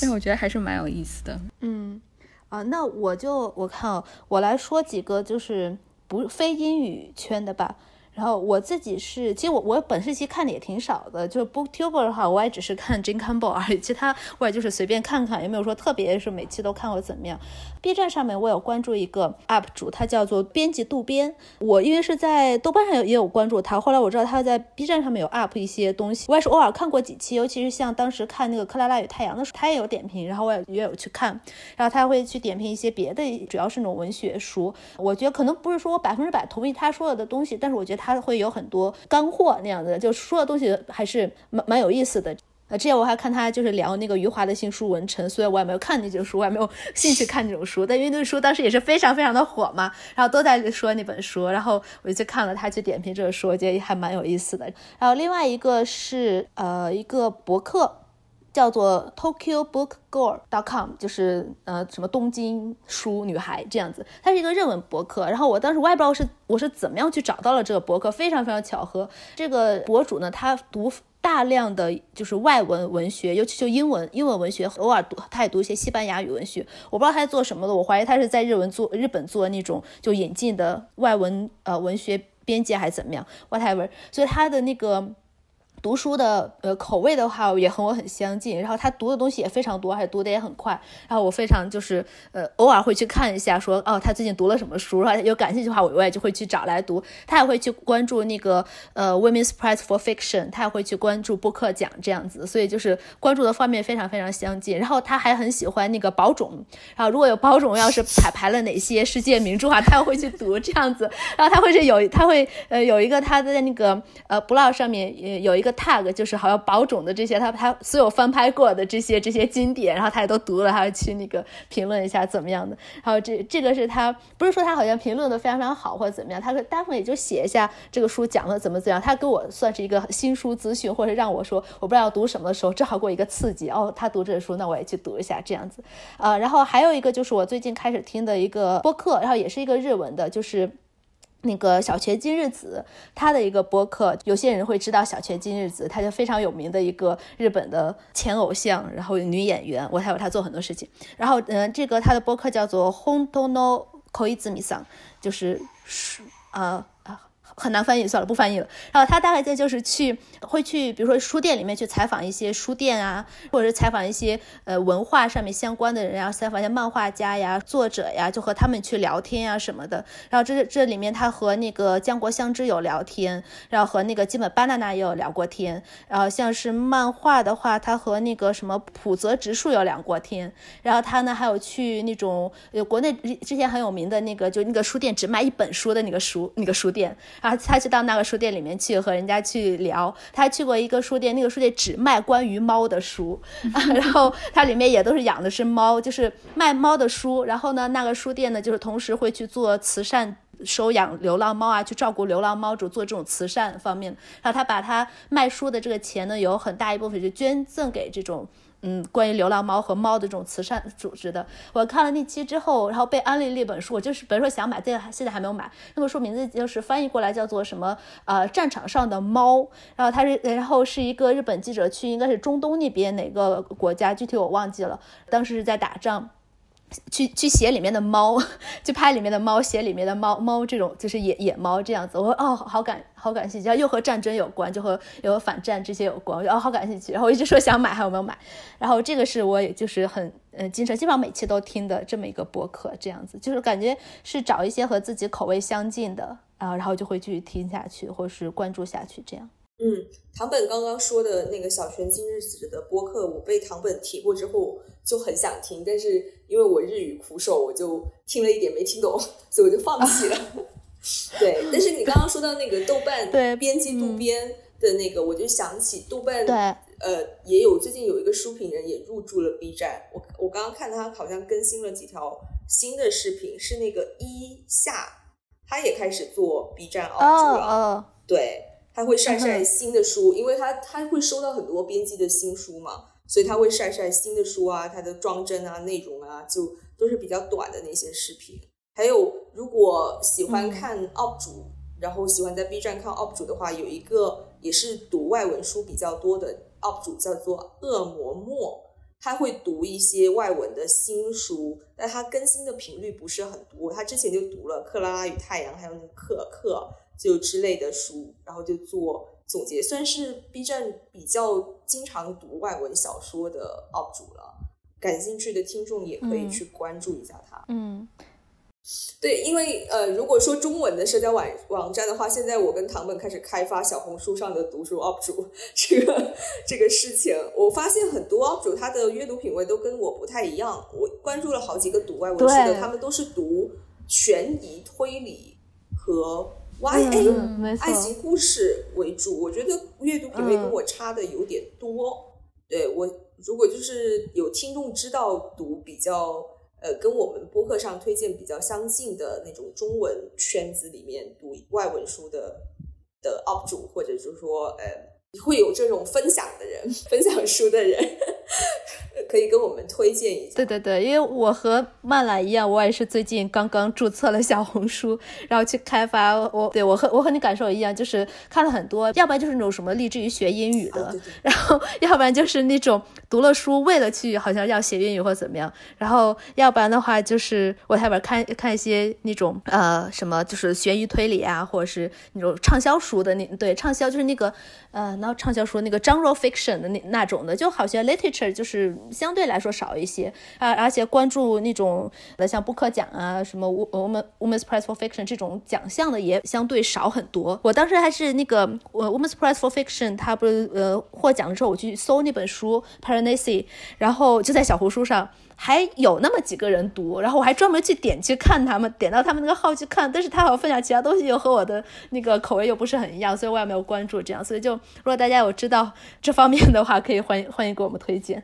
但我觉得还是蛮有意思的。嗯，啊，那我就我看啊，我来说几个就是不非英语圈的吧。然后我自己是，其实我我本世期看的也挺少的，就是 Booktuber 的话，我也只是看 Jane Campbell 而已，其他我也就是随便看看，也没有说特别是每期都看过怎么样。B 站上面我有关注一个 UP 主，他叫做编辑渡边，我因为是在豆瓣上也有关注他，后来我知道他在 B 站上面有 UP 一些东西，我也是偶尔看过几期，尤其是像当时看那个《克拉拉与太阳》的时候，他也有点评，然后我也也有去看，然后他会去点评一些别的，主要是那种文学书，我觉得可能不是说我百分之百同意他说了的东西，但是我觉得他他会有很多干货那样的，就说的东西还是蛮蛮有意思的。呃，之前我还看他就是聊那个余华的新书《文臣》，虽然我也没有看那本书，我也没有兴趣看这种书，但因为那个书当时也是非常非常的火嘛，然后都在说那本书，然后我就看了他去点评这个书，我觉得还蛮有意思的。然后另外一个是呃一个博客叫做 Tokyo Book Girl dot com，就是呃什么东京书女孩这样子，它是一个日文博客。然后我当时我也不知道是我是怎么样去找到了这个博客，非常非常巧合，这个博主呢他读。大量的就是外文文学，尤其就英文英文文学，偶尔读他也读一些西班牙语文学。我不知道他在做什么的，我怀疑他是在日文做日本做那种就引进的外文呃文学编辑还是怎么样，whatever。所以他的那个。读书的呃口味的话也和我很相近，然后他读的东西也非常多，而且读的也很快。然后我非常就是呃偶尔会去看一下，说哦他最近读了什么书，然后有感兴趣的话我我也就会去找来读。他也会去关注那个呃 Women's Prize for Fiction，他也会去关注播客奖这样子，所以就是关注的方面非常非常相近。然后他还很喜欢那个宝冢，然后如果有宝冢要是排排了哪些世界名著啊，他会去读这样子。然后他会是有他会呃有一个他在那个呃 blog 上面也有一个。Tag 就是好像宝冢的这些，他他所有翻拍过的这些这些经典，然后他也都读了，他去那个评论一下怎么样的。然后这这个是他不是说他好像评论的非常非常好或者怎么样，他大部分也就写一下这个书讲的怎么怎么样。他给我算是一个新书资讯，或者让我说我不知道要读什么的时候，正好给我一个刺激。哦，他读这个书，那我也去读一下这样子。呃，然后还有一个就是我最近开始听的一个播客，然后也是一个日文的，就是。那个小泉今日子，他的一个播客，有些人会知道小泉今日子，他就非常有名的一个日本的前偶像，然后女演员，我还有他做很多事情。然后，嗯，这个他的播客叫做 Hontono Koizumi-san，就是是啊。很难翻译，算了，不翻译了。然后他大概在就是去，会去，比如说书店里面去采访一些书店啊，或者是采访一些呃文化上面相关的人啊，采访一些漫画家呀、作者呀，就和他们去聊天呀什么的。然后这这里面他和那个江国香织有聊天，然后和那个基本巴娜娜也有聊过天。然后像是漫画的话，他和那个什么浦泽直树有聊过天。然后他呢还有去那种呃国内之前很有名的那个就那个书店只卖一本书的那个书那个书店。他他去到那个书店里面去和人家去聊，他去过一个书店，那个书店只卖关于猫的书，然后它里面也都是养的是猫，就是卖猫的书。然后呢，那个书店呢，就是同时会去做慈善，收养流浪猫啊，去照顾流浪猫主，做这种慈善方面。然后他把他卖书的这个钱呢，有很大一部分就捐赠给这种。嗯，关于流浪猫和猫的这种慈善组织的，我看了那期之后，然后被安利了一本书，我就是本来说想买，但现在还没有买。那本书名字就是翻译过来叫做什么？呃，战场上的猫。然后它是，然后是一个日本记者去，应该是中东那边哪个国家，具体我忘记了。当时是在打仗。去去写里面的猫，去拍里面的猫，写里面的猫猫这种就是野野猫这样子，我哦好感好感兴趣，又和战争有关，就和有反战这些有关，哦好感兴趣，然后我一直说想买，还有没有买？然后这个是我也就是很嗯经常基本上每期都听的这么一个博客，这样子。就是感觉是找一些和自己口味相近的啊，然后就会继续听下去，或是关注下去这样。嗯，唐本刚刚说的那个小泉今日子的播客，我被唐本提过之后就很想听，但是因为我日语苦手，我就听了一点没听懂，所以我就放弃了。对，但是你刚刚说到那个豆瓣对编辑渡边的那个，我就想起豆瓣对呃也有最近有一个书评人也入驻了 B 站，我我刚刚看他好像更新了几条新的视频，是那个一夏，他也开始做 B 站 UP 主了，对。他会晒晒新的书，因为他他会收到很多编辑的新书嘛，所以他会晒晒新的书啊，他的装帧啊、内容啊，就都是比较短的那些视频。还有，如果喜欢看 UP 主，然后喜欢在 B 站看 UP 主的话，有一个也是读外文书比较多的 UP 主，叫做恶魔墨，他会读一些外文的新书，但他更新的频率不是很多。他之前就读了《克拉拉与太阳》，还有那个《克克》。就之类的书，然后就做总结，算是 B 站比较经常读外文小说的 UP 主了。感兴趣的听众也可以去关注一下他。嗯，对，因为呃，如果说中文的社交网网站的话，现在我跟唐本开始开发小红书上的读书 UP 主这个这个事情，我发现很多 UP 主他的阅读品味都跟我不太一样。我关注了好几个读外文书的，他们都是读悬疑推理和 YA 爱情故事为主。我觉得阅读品味跟我差的有点多。对我。如果就是有听众知道读比较呃跟我们播客上推荐比较相近的那种中文圈子里面读外文书的的 UP 主，或者就是说呃会有这种分享的人，分享书的人。可以跟我们推荐一下。对对对，因为我和曼兰一样，我也是最近刚刚注册了小红书，然后去开发。我对我和我和你感受一样，就是看了很多，要不然就是那种什么立志于学英语的，然后要不然就是那种读了书为了去好像要学英语或者怎么样，然后要不然的话就是我下边看看一些那种呃什么就是悬疑推理啊，或者是那种畅销书的那对畅销就是那个呃然后畅销书那个 genre fiction 的那那种的，就好像 literature 就是。相对来说少一些啊，而且关注那种呃像布克奖啊，什么 Women Women's Prize for Fiction 这种奖项的也相对少很多。我当时还是那个呃 Women's Prize for Fiction，他不是呃获奖的时候，我去搜那本书 Paranesi，然后就在小红书上还有那么几个人读，然后我还专门去点去看他们，点到他们那个号去看，但是他好像分享其他东西又和我的那个口味又不是很一样，所以我也没有关注这样。所以就如果大家有知道这方面的话，可以欢迎 欢迎给我们推荐。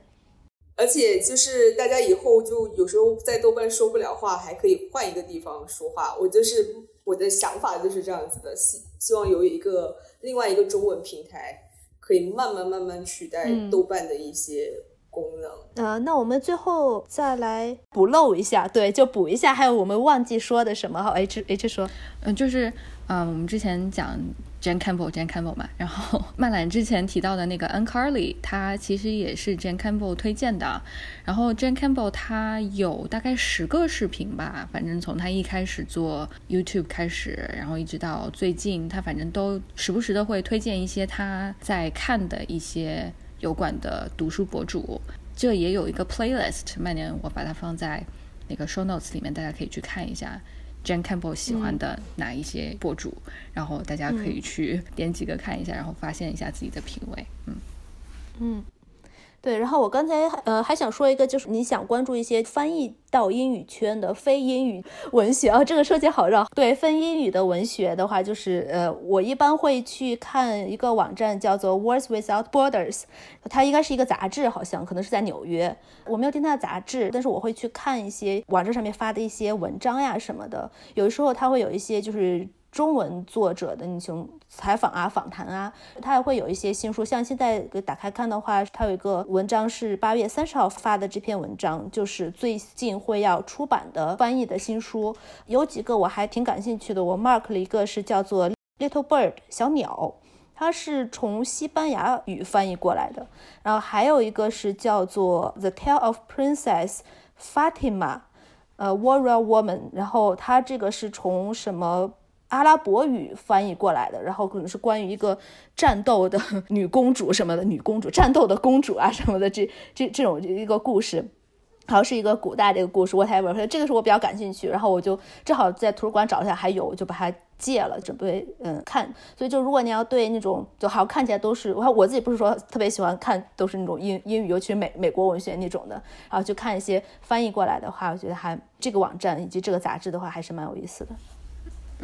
而且就是大家以后就有时候在豆瓣说不了话，还可以换一个地方说话。我就是我的想法就是这样子的，希希望有一个另外一个中文平台，可以慢慢慢慢取代豆瓣的一些功能。呃，那我们最后再来补漏一下，对，就补一下，还有我们忘记说的什么？好，H H 说，嗯，就是嗯，我们之前讲。Jane Campbell，Jane Campbell 嘛，然后 曼兰之前提到的那个 Anne Carly，他其实也是 Jane Campbell 推荐的。然后 Jane Campbell 他有大概十个视频吧，反正从他一开始做 YouTube 开始，然后一直到最近，他反正都时不时的会推荐一些他在看的一些有关的读书博主。这也有一个 playlist，曼年我把它放在那个 show notes 里面，大家可以去看一下。Jane Campbell 喜欢的哪一些博主，然后大家可以去点几个看一下，然后发现一下自己的品味。嗯嗯。对，然后我刚才呃还想说一个，就是你想关注一些翻译到英语圈的非英语文学啊，这个说起好绕。对，非英语的文学的话，就是呃，我一般会去看一个网站叫做 Words Without Borders，它应该是一个杂志，好像可能是在纽约。我没有订它的杂志，但是我会去看一些网站上面发的一些文章呀什么的。有的时候它会有一些就是。中文作者的那种采访啊、访谈啊，他还会有一些新书。像现在打开看的话，他有一个文章是八月三十号发的，这篇文章就是最近会要出版的翻译的新书，有几个我还挺感兴趣的。我 mark 了一个是叫做 Little Bird 小鸟，它是从西班牙语翻译过来的。然后还有一个是叫做 The Tale of Princess Fatima，呃，Warrior Woman。然后它这个是从什么？阿拉伯语翻译过来的，然后可能是关于一个战斗的女公主什么的，女公主战斗的公主啊什么的，这 这这种一个故事，好像是一个古代的一个故事。whatever，这个是我比较感兴趣，然后我就正好在图书馆找一下，还有就把它借了，准备嗯看。所以就如果你要对那种就好像看起来都是我我自己不是说特别喜欢看都是那种英英语，尤其是美美国文学那种的，然后就看一些翻译过来的话，我觉得还这个网站以及这个杂志的话还是蛮有意思的。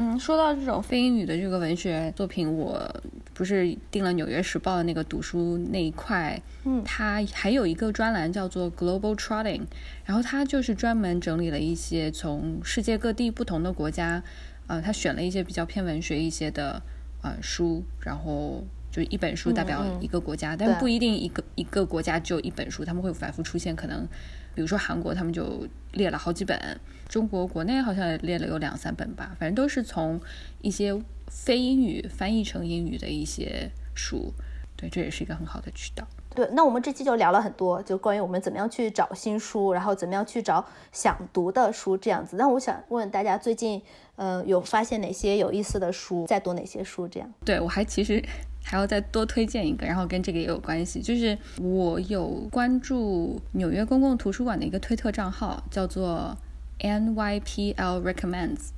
嗯，说到这种非英语的这个文学作品，我不是订了《纽约时报》的那个读书那一块，嗯，它还有一个专栏叫做 Global Trotting，然后它就是专门整理了一些从世界各地不同的国家，呃，他选了一些比较偏文学一些的呃书，然后就一本书代表一个国家，但不一定一个一个国家只有一本书，他们会反复出现，可能比如说韩国，他们就列了好几本。中国国内好像也列了有两三本吧，反正都是从一些非英语翻译成英语的一些书。对，这也是一个很好的渠道。对，那我们这期就聊了很多，就关于我们怎么样去找新书，然后怎么样去找想读的书这样子。那我想问大家，最近呃有发现哪些有意思的书，在读哪些书？这样？对我还其实还要再多推荐一个，然后跟这个也有关系，就是我有关注纽约公共图书馆的一个推特账号，叫做 NYPL Recommends。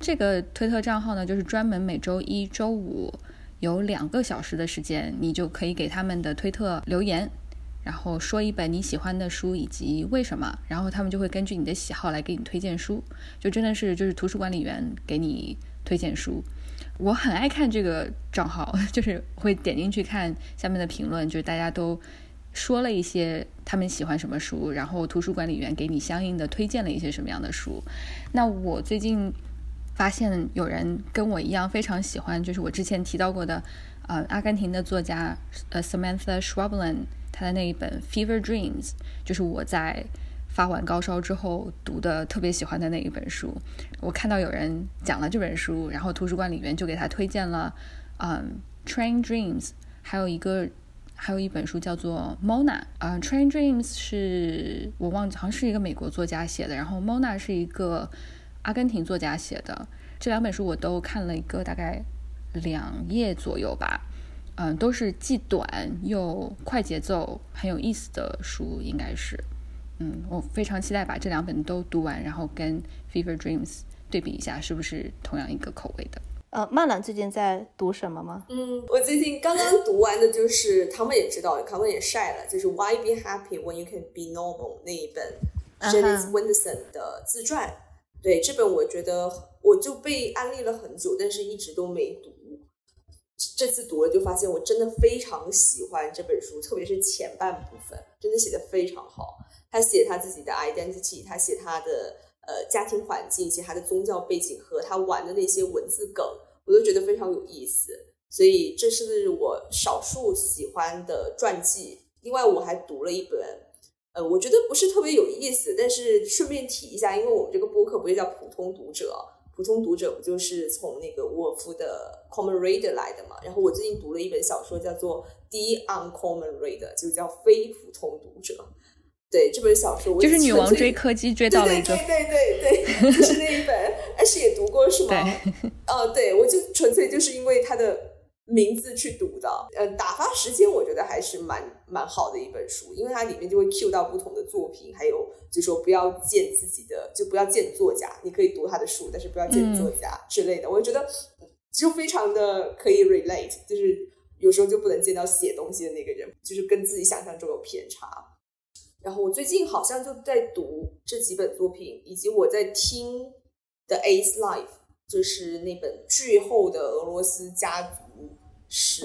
这个推特账号呢，就是专门每周一周五。有两个小时的时间，你就可以给他们的推特留言，然后说一本你喜欢的书以及为什么，然后他们就会根据你的喜好来给你推荐书，就真的是就是图书管理员给你推荐书。我很爱看这个账号，就是会点进去看下面的评论，就是大家都说了一些他们喜欢什么书，然后图书管理员给你相应的推荐了一些什么样的书。那我最近。发现有人跟我一样非常喜欢，就是我之前提到过的，呃，阿根廷的作家呃 Samantha Schwablin，他的那一本《Fever Dreams》，就是我在发完高烧之后读的特别喜欢的那一本书。我看到有人讲了这本书，然后图书馆里面就给他推荐了，嗯，《Train Dreams》，还有一个还有一本书叫做《Mona》。啊，《Train Dreams》是我忘记好像是一个美国作家写的，然后《Mona》是一个。阿根廷作家写的这两本书我都看了一个大概两页左右吧，嗯，都是既短又快节奏、很有意思的书，应该是，嗯，我非常期待把这两本都读完，然后跟《Fever Dreams》对比一下，是不是同样一个口味的？呃，曼兰最近在读什么吗？嗯，我最近刚刚读完的就是他们也知道，他们也晒了，就是《Why Be Happy When You Can Be Normal》那一本 j e n n i s Winterson 的自传。对这本，我觉得我就被安利了很久，但是一直都没读。这次读了，就发现我真的非常喜欢这本书，特别是前半部分，真的写的非常好。他写他自己的 identity，他写他的呃家庭环境，写他的宗教背景和他玩的那些文字梗，我都觉得非常有意思。所以这是我少数喜欢的传记。另外，我还读了一本。呃，我觉得不是特别有意思，但是顺便提一下，因为我们这个播客不是叫普通读者，普通读者不就是从那个沃尔夫的 Common Reader 来的嘛？然后我最近读了一本小说，叫做 The Uncommon Reader，就叫非普通读者。对，这本小说就是女王追柯基追到了一个，对对对对，就是那一本，但是也读过是吗？对，哦，对，我就纯粹就是因为它的。名字去读的，呃，打发时间，我觉得还是蛮蛮好的一本书，因为它里面就会 cue 到不同的作品，还有就说不要见自己的，就不要见作家，你可以读他的书，但是不要见作家之类的。我觉得就非常的可以 relate，就是有时候就不能见到写东西的那个人，就是跟自己想象中有偏差。然后我最近好像就在读这几本作品，以及我在听的《Ace Life》，就是那本巨厚的俄罗斯家族。史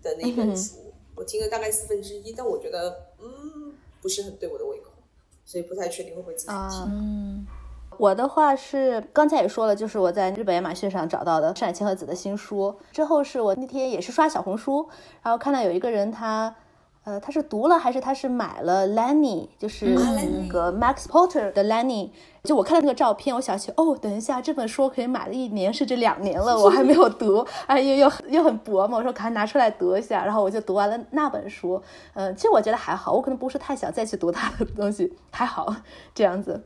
的那本书，我听了大概四分之一，但我觉得嗯不是很对我的胃口，所以不太确定会不会继续听。嗯，我的话是刚才也说了，就是我在日本亚马逊上找到的山野千鹤子的新书。之后是我那天也是刷小红书，然后看到有一个人他。呃，他是读了还是他是买了 Lenny，就是那个 Max Porter 的 Lenny。就我看到那个照片，我想起哦，等一下这本书可以买了一年甚至两年了，我还没有读，哎，又又又很薄嘛，我说赶快拿出来读一下，然后我就读完了那本书。嗯，其实我觉得还好，我可能不是太想再去读他的东西，还好这样子。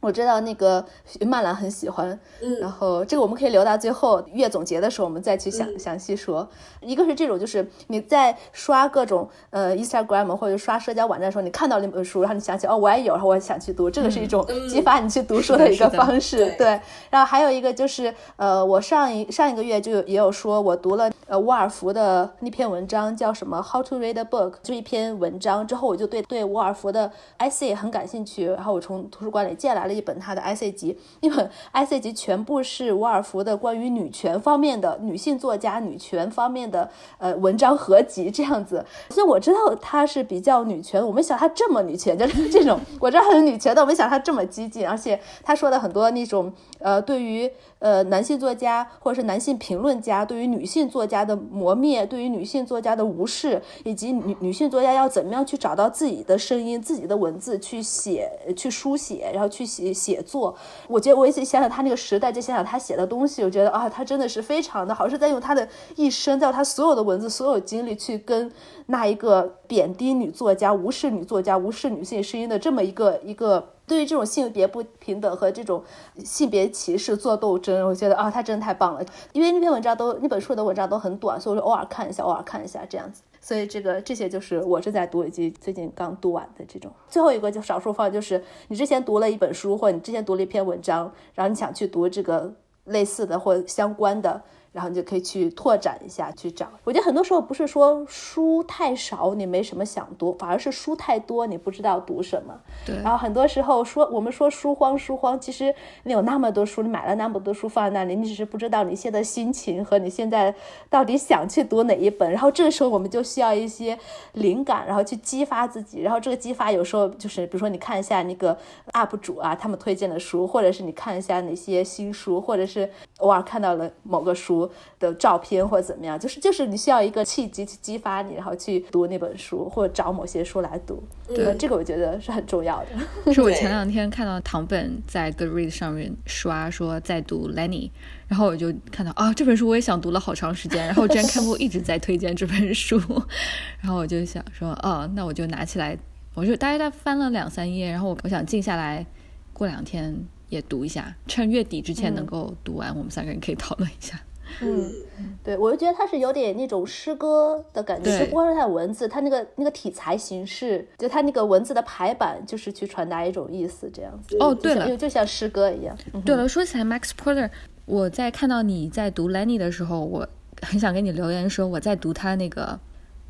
我知道那个曼兰很喜欢，嗯，然后这个我们可以留到最后月总结的时候，我们再去详详细说。一个是这种，就是你在刷各种呃 Instagram 或者刷社交网站的时候，你看到那本书，然后你想起哦，我也有，然后我想去读，这个是一种激发你去读书的一个方式，对。然后还有一个就是呃，我上一上一个月就也有说，我读了呃沃尔夫的那篇文章，叫什么 How to Read a Book，就一篇文章之后，我就对对沃尔夫的 essay 很感兴趣，然后我从图书馆里借来了。一本他的 I C 集，一本 I C 集全部是沃尔夫的关于女权方面的女性作家女权方面的呃文章合集这样子。所以我知道他是比较女权，我没想他这么女权，就是这种我知道他是女权的，我没想他这么激进，而且他说的很多那种呃对于呃男性作家或者是男性评论家对于女性作家的磨灭，对于女性作家的无视，以及女女性作家要怎么样去找到自己的声音、自己的文字去写、去书写，然后去写写作。我觉得我一直想想他那个时代，就想想他写的东西，我觉得啊，他真的是非常的好，是在用他的一生，在他所有的文字、所有经历去跟那一个贬低女作家、无视女作家、无视女性声音的这么一个一个。对于这种性别不平等和这种性别歧视做斗争，我觉得啊，他真的太棒了。因为那篇文章都那本书的文章都很短，所以我就偶尔看一下，偶尔看一下这样子。所以这个这些就是我正在读以及最近刚读完的这种。最后一个就少数方，就是你之前读了一本书，或者你之前读了一篇文章，然后你想去读这个类似的或相关的。然后你就可以去拓展一下，去找。我觉得很多时候不是说书太少你没什么想读，反而是书太多你不知道读什么。对。然后很多时候说我们说书荒书荒，其实你有那么多书，你买了那么多书放在那里，你只是不知道你现在心情和你现在到底想去读哪一本。然后这个时候我们就需要一些灵感，然后去激发自己。然后这个激发有时候就是比如说你看一下那个 UP 主啊，他们推荐的书，或者是你看一下哪些新书，或者是偶尔看到了某个书。的照片或者怎么样，就是就是你需要一个契机去激发你，然后去读那本书或者找某些书来读，对，这个我觉得是很重要的。是我前两天看到唐本在 Goodreads 上面刷说在读 Lenny，然后我就看到啊这本书我也想读了好长时间，然后 Jan Campbell 一直在推荐这本书，然后我就想说哦那我就拿起来，我就大概在翻了两三页，然后我我想静下来过两天也读一下，趁月底之前能够读完，我们三个人可以讨论一下。嗯，对，我就觉得它是有点那种诗歌的感觉，不光是它的文字，它那个那个体裁形式，就它那个文字的排版，就是去传达一种意思，这样子。哦，对了，就像诗歌一样。对了，说起来，Max Porter，我在看到你在读 Lenny 的时候，我很想给你留言说我在读他那个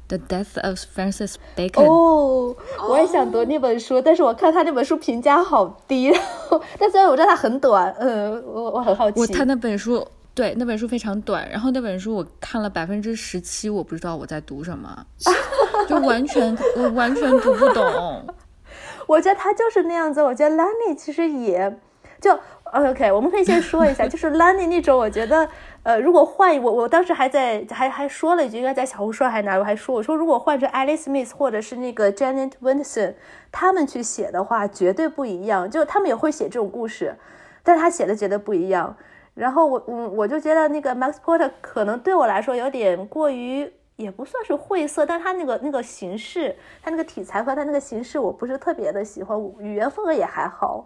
《The Death of Francis Bacon》。哦，我也想读那本书，但是我看他那本书评价好低，但虽然我知道它很短，嗯，我我很好奇。我他那本书。对，那本书非常短，然后那本书我看了百分之十七，我不知道我在读什么，就完全我完全读不懂。我觉得他就是那样子，我觉得 Lenny 其实也就 OK，我们可以先说一下，就是 Lenny 那种，我觉得呃，如果换我，我当时还在还还说了一句，应该在小红书还哪，我还说我说如果换成 Alice Smith 或者是那个 Janet Winterson 他们去写的话，绝对不一样，就他们也会写这种故事，但他写的绝对不一样。然后我我我就觉得那个 Max Porter 可能对我来说有点过于，也不算是晦涩，但他那个那个形式，他那个题材和他那个形式，我不是特别的喜欢，语言风格也还好，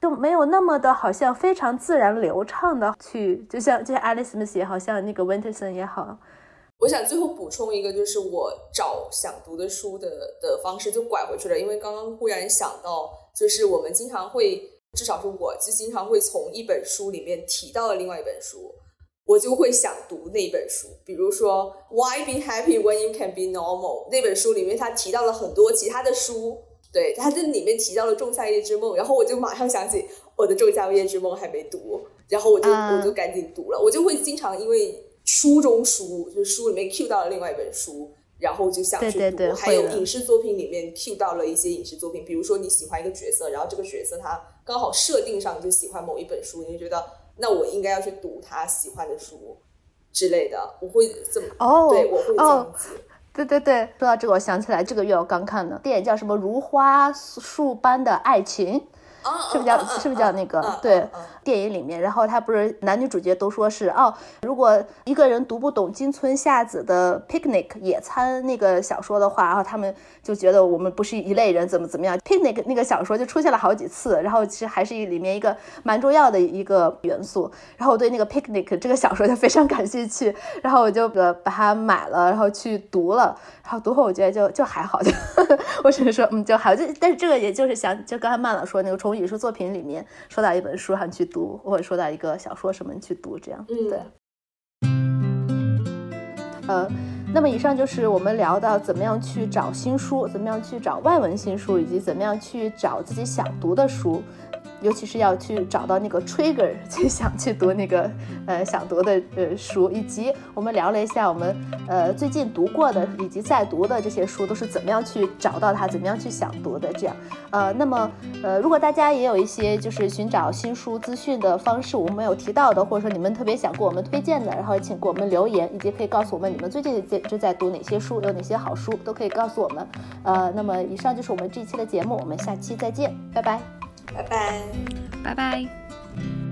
就没有那么的好像非常自然流畅的去，就像就像 Alice Smith 也好像那个 Winterson 也好。我想最后补充一个，就是我找想读的书的的方式就拐回去了，因为刚刚忽然想到，就是我们经常会。至少是我，就经常会从一本书里面提到了另外一本书，我就会想读那本书。比如说《Why Be Happy When You Can Be Normal》那本书里面，他提到了很多其他的书，对，他在里面提到了《仲夏夜之梦》，然后我就马上想起我的《仲夏夜之梦》还没读，然后我就我就赶紧读了。我就会经常因为书中书，就是书里面 cue 到了另外一本书。然后就想去读，还有影视作品里面 cue 到了一些影视作品，比如说你喜欢一个角色，然后这个角色他刚好设定上就喜欢某一本书，你就觉得那我应该要去读他喜欢的书之类的，我会这么哦，对，我会这样子。对对对，说到这个，我想起来这个月我刚看的电影叫什么《如花树般的爱情》。是不是叫是不是叫那个对电影里面，然后他不是男女主角都说是哦，如果一个人读不懂金村夏子的 picnic 野餐那个小说的话，然后他们就觉得我们不是一类人，怎么怎么样？picnic 那个小说就出现了好几次，然后其实还是里面一个蛮重要的一个元素。然后我对那个 picnic 这个小说就非常感兴趣，然后我就把它买了，然后去读了。然后读后我觉得就就还好，就 我只是说嗯就好，就但是这个也就是想就刚才曼老说那个从艺术作品里面说到一本书上去读，或者说到一个小说什么去读这样，对。呃，那么以上就是我们聊到怎么样去找新书，怎么样去找外文新书，以及怎么样去找自己想读的书。尤其是要去找到那个 trigger，去想去读那个呃想读的呃书，以及我们聊了一下我们呃最近读过的以及在读的这些书都是怎么样去找到它，怎么样去想读的这样。呃，那么呃如果大家也有一些就是寻找新书资讯的方式，我们没有提到的，或者说你们特别想给我们推荐的，然后请给我们留言，以及可以告诉我们你们最近在正在读哪些书，有哪些好书，都可以告诉我们。呃，那么以上就是我们这一期的节目，我们下期再见，拜拜。拜拜。拜拜。